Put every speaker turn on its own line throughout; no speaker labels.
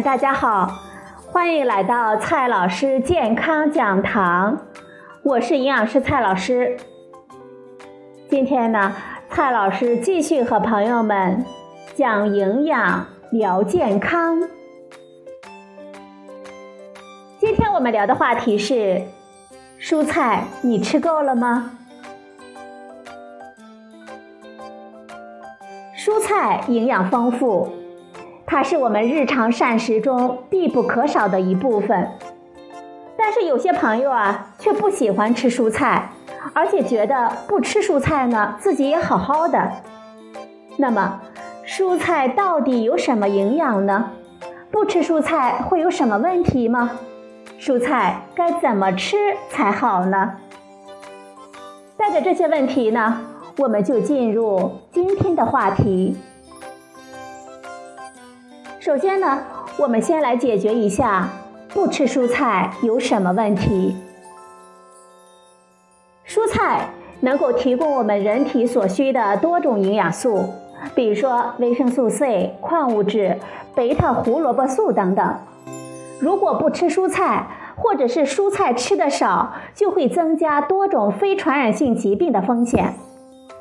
大家好，欢迎来到蔡老师健康讲堂，我是营养师蔡老师。今天呢，蔡老师继续和朋友们讲营养、聊健康。今天我们聊的话题是：蔬菜你吃够了吗？蔬菜营养丰富。它是我们日常膳食中必不可少的一部分，但是有些朋友啊却不喜欢吃蔬菜，而且觉得不吃蔬菜呢自己也好好的。那么，蔬菜到底有什么营养呢？不吃蔬菜会有什么问题吗？蔬菜该怎么吃才好呢？带着这些问题呢，我们就进入今天的话题。首先呢，我们先来解决一下不吃蔬菜有什么问题。蔬菜能够提供我们人体所需的多种营养素，比如说维生素 C、矿物质、贝塔胡萝卜素等等。如果不吃蔬菜，或者是蔬菜吃的少，就会增加多种非传染性疾病的风险。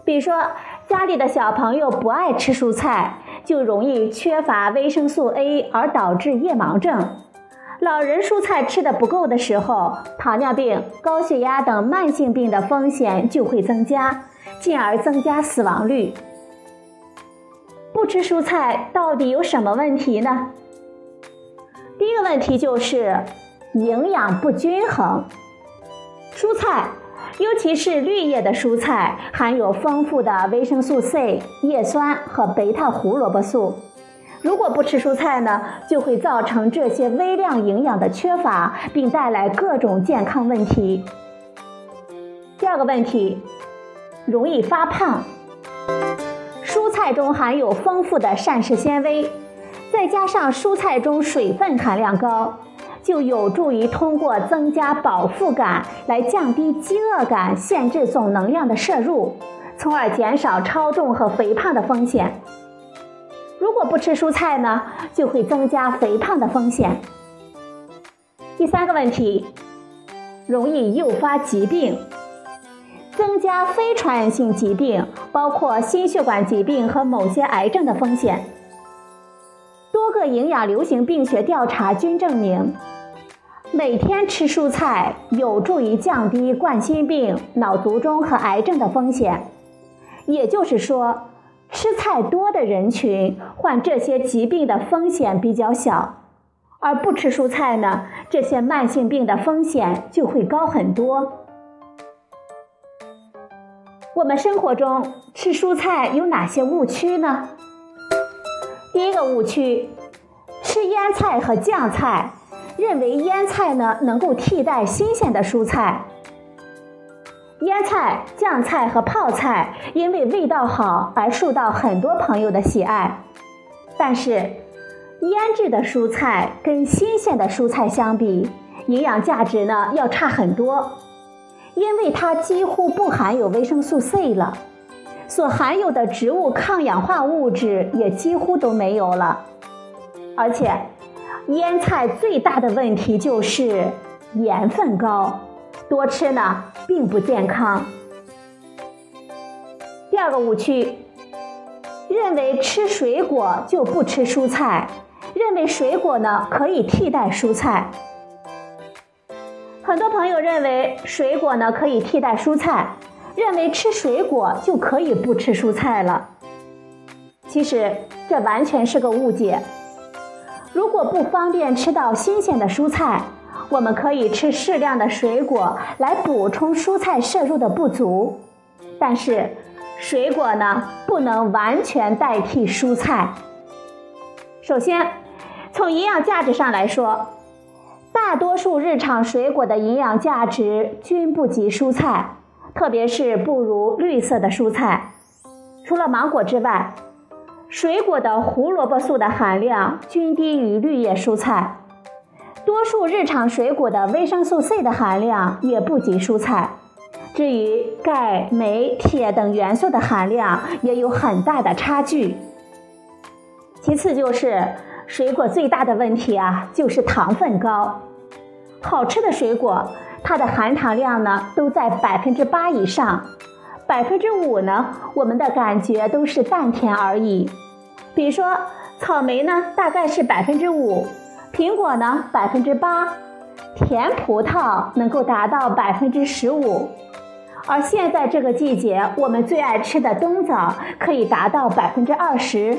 比如说，家里的小朋友不爱吃蔬菜。就容易缺乏维生素 A，而导致夜盲症。老人蔬菜吃的不够的时候，糖尿病、高血压等慢性病的风险就会增加，进而增加死亡率。不吃蔬菜到底有什么问题呢？第一个问题就是营养不均衡。蔬菜。尤其是绿叶的蔬菜含有丰富的维生素 C、叶酸和贝塔胡萝卜素。如果不吃蔬菜呢，就会造成这些微量营养的缺乏，并带来各种健康问题。第二个问题，容易发胖。蔬菜中含有丰富的膳食纤维，再加上蔬菜中水分含量高。就有助于通过增加饱腹感来降低饥饿感，限制总能量的摄入，从而减少超重和肥胖的风险。如果不吃蔬菜呢，就会增加肥胖的风险。第三个问题，容易诱发疾病，增加非传染性疾病，包括心血管疾病和某些癌症的风险。营养流行病学调查均证明。每天吃蔬菜有助于降低冠心病、脑卒中和癌症的风险。也就是说，吃菜多的人群患这些疾病的风险比较小，而不吃蔬菜呢，这些慢性病的风险就会高很多。我们生活中吃蔬菜有哪些误区呢？第一个误区，腌菜和酱菜。认为腌菜呢能够替代新鲜的蔬菜，腌菜、酱菜和泡菜因为味道好而受到很多朋友的喜爱。但是，腌制的蔬菜跟新鲜的蔬菜相比，营养价值呢要差很多，因为它几乎不含有维生素 C 了，所含有的植物抗氧化物质也几乎都没有了，而且。腌菜最大的问题就是盐分高，多吃呢并不健康。第二个误区，认为吃水果就不吃蔬菜，认为水果呢可以替代蔬菜。很多朋友认为水果呢可以替代蔬菜，认为吃水果就可以不吃蔬菜了。其实这完全是个误解。如果不方便吃到新鲜的蔬菜，我们可以吃适量的水果来补充蔬菜摄入的不足。但是，水果呢不能完全代替蔬菜。首先，从营养价值上来说，大多数日常水果的营养价值均不及蔬菜，特别是不如绿色的蔬菜。除了芒果之外。水果的胡萝卜素的含量均低于绿叶蔬菜，多数日常水果的维生素 C 的含量也不及蔬菜。至于钙、镁、铁等元素的含量也有很大的差距。其次就是水果最大的问题啊，就是糖分高。好吃的水果，它的含糖量呢都在百分之八以上，百分之五呢，我们的感觉都是淡甜而已。比如说，草莓呢大概是百分之五，苹果呢百分之八，甜葡萄能够达到百分之十五。而现在这个季节，我们最爱吃的冬枣可以达到百分之二十。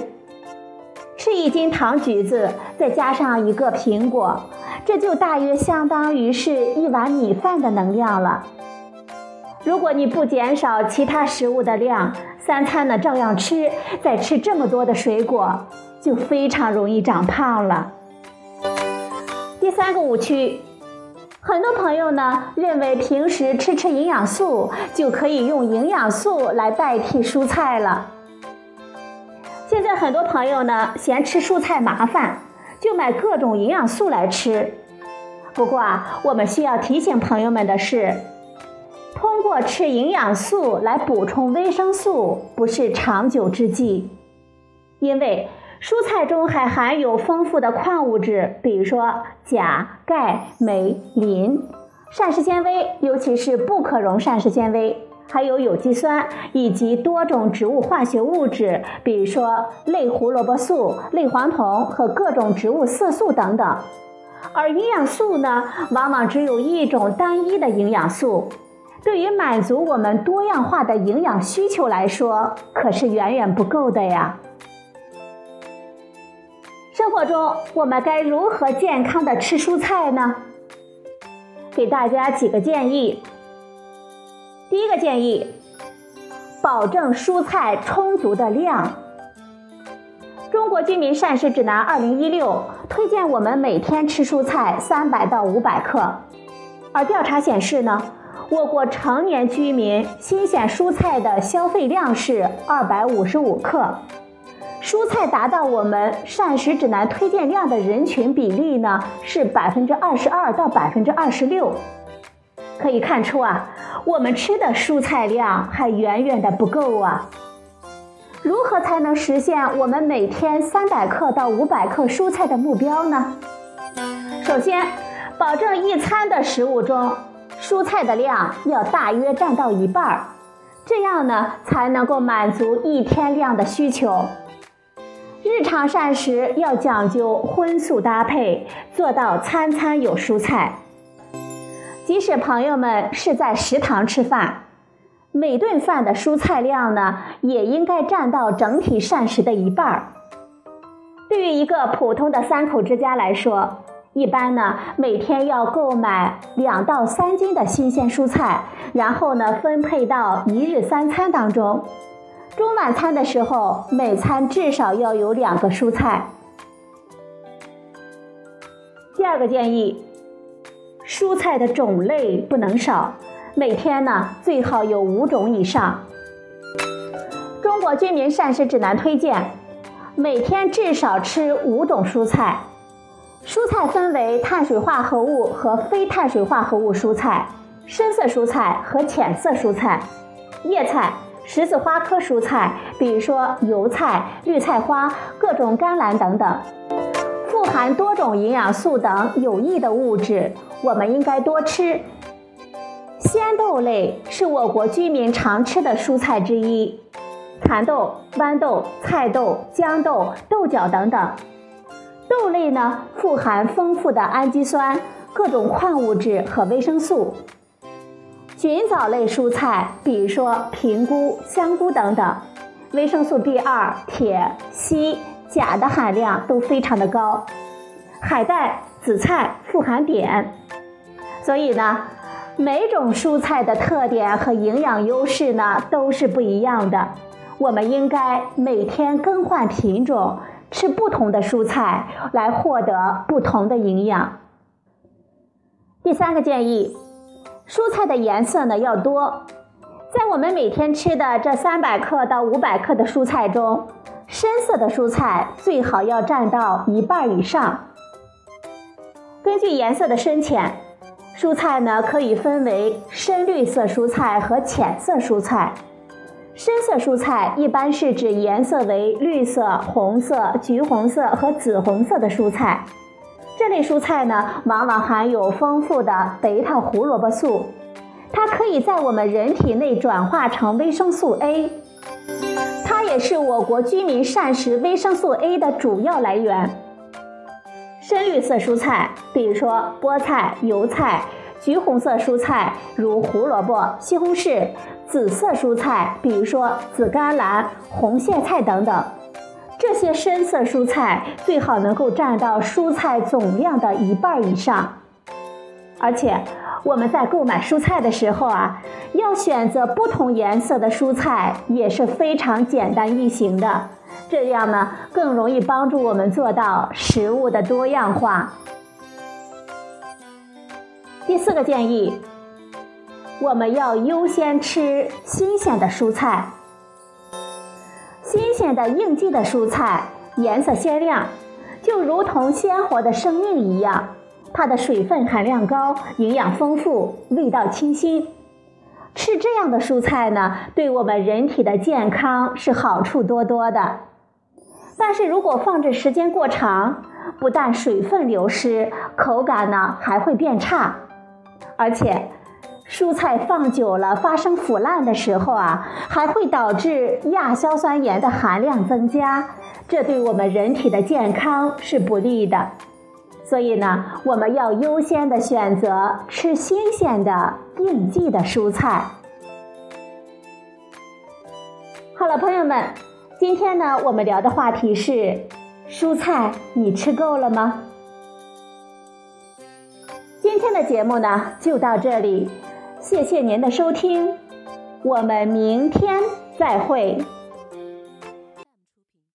吃一斤糖橘子，再加上一个苹果，这就大约相当于是一碗米饭的能量了。如果你不减少其他食物的量，三餐呢照样吃，再吃这么多的水果，就非常容易长胖了。第三个误区。很多朋友呢认为平时吃吃营养素就可以用营养素来代替蔬菜了。现在很多朋友呢嫌吃蔬菜麻烦，就买各种营养素来吃。不过啊，我们需要提醒朋友们的是，通过吃营养素来补充维生素不是长久之计，因为。蔬菜中还含有丰富的矿物质，比如说钾、钙、镁、磷，膳食纤维，尤其是不可溶膳食纤维，还有有机酸以及多种植物化学物质，比如说类胡萝卜素、类黄酮和各种植物色素等等。而营养素呢，往往只有一种单一的营养素，对于满足我们多样化的营养需求来说，可是远远不够的呀。生活中我们该如何健康的吃蔬菜呢？给大家几个建议。第一个建议，保证蔬菜充足的量。中国居民膳食指南二零一六推荐我们每天吃蔬菜三百到五百克，而调查显示呢，我国成年居民新鲜蔬菜的消费量是二百五十五克。蔬菜达到我们膳食指南推荐量的人群比例呢是百分之二十二到百分之二十六，可以看出啊，我们吃的蔬菜量还远远的不够啊。如何才能实现我们每天三百克到五百克蔬菜的目标呢？首先，保证一餐的食物中蔬菜的量要大约占到一半儿，这样呢才能够满足一天量的需求。日常膳食要讲究荤素搭配，做到餐餐有蔬菜。即使朋友们是在食堂吃饭，每顿饭的蔬菜量呢，也应该占到整体膳食的一半儿。对于一个普通的三口之家来说，一般呢每天要购买两到三斤的新鲜蔬菜，然后呢分配到一日三餐当中。中晚餐的时候，每餐至少要有两个蔬菜。第二个建议，蔬菜的种类不能少，每天呢最好有五种以上。中国居民膳食指南推荐，每天至少吃五种蔬菜。蔬菜分为碳水化合物和非碳水化合物蔬菜、深色蔬菜和浅色蔬菜、叶菜。十字花科蔬菜，比如说油菜、绿菜花、各种甘蓝等等，富含多种营养素等有益的物质，我们应该多吃。鲜豆类是我国居民常吃的蔬菜之一，蚕豆、豌豆、菜豆、豇豆、豆角等等。豆类呢，富含丰富的氨基酸、各种矿物质和维生素。菌藻类蔬菜，比如说平菇、香菇等等，维生素 B 二、铁、硒、钾的含量都非常的高。海带、紫菜富含碘，所以呢，每种蔬菜的特点和营养优势呢都是不一样的。我们应该每天更换品种，吃不同的蔬菜，来获得不同的营养。第三个建议。蔬菜的颜色呢要多，在我们每天吃的这三百克到五百克的蔬菜中，深色的蔬菜最好要占到一半以上。根据颜色的深浅，蔬菜呢可以分为深绿色蔬菜和浅色蔬菜。深色蔬菜一般是指颜色为绿色、红色、橘红色和紫红色的蔬菜。这类蔬菜呢，往往含有丰富的贝塔胡萝卜素，它可以在我们人体内转化成维生素 A，它也是我国居民膳食维生素 A 的主要来源。深绿色蔬菜，比如说菠菜、油菜；橘红色蔬菜如胡萝卜、西红柿；紫色蔬菜，比如说紫甘蓝、红苋菜等等。这些深色蔬菜最好能够占到蔬菜总量的一半以上。而且我们在购买蔬菜的时候啊，要选择不同颜色的蔬菜也是非常简单易行的。这样呢，更容易帮助我们做到食物的多样化。第四个建议，我们要优先吃新鲜的蔬菜。新鲜的应季的蔬菜颜色鲜亮，就如同鲜活的生命一样，它的水分含量高，营养丰富，味道清新。吃这样的蔬菜呢，对我们人体的健康是好处多多的。但是如果放置时间过长，不但水分流失，口感呢还会变差，而且蔬菜放久了发生腐烂的时候啊，还会导致亚硝酸盐的含量增加，这对我们人体的健康是不利的。所以呢，我们要优先的选择吃新鲜的应季的蔬菜。好了，朋友们。今天呢，我们聊的话题是蔬菜，你吃够了吗？今天的节目呢就到这里，谢谢您的收听，我们明天再会。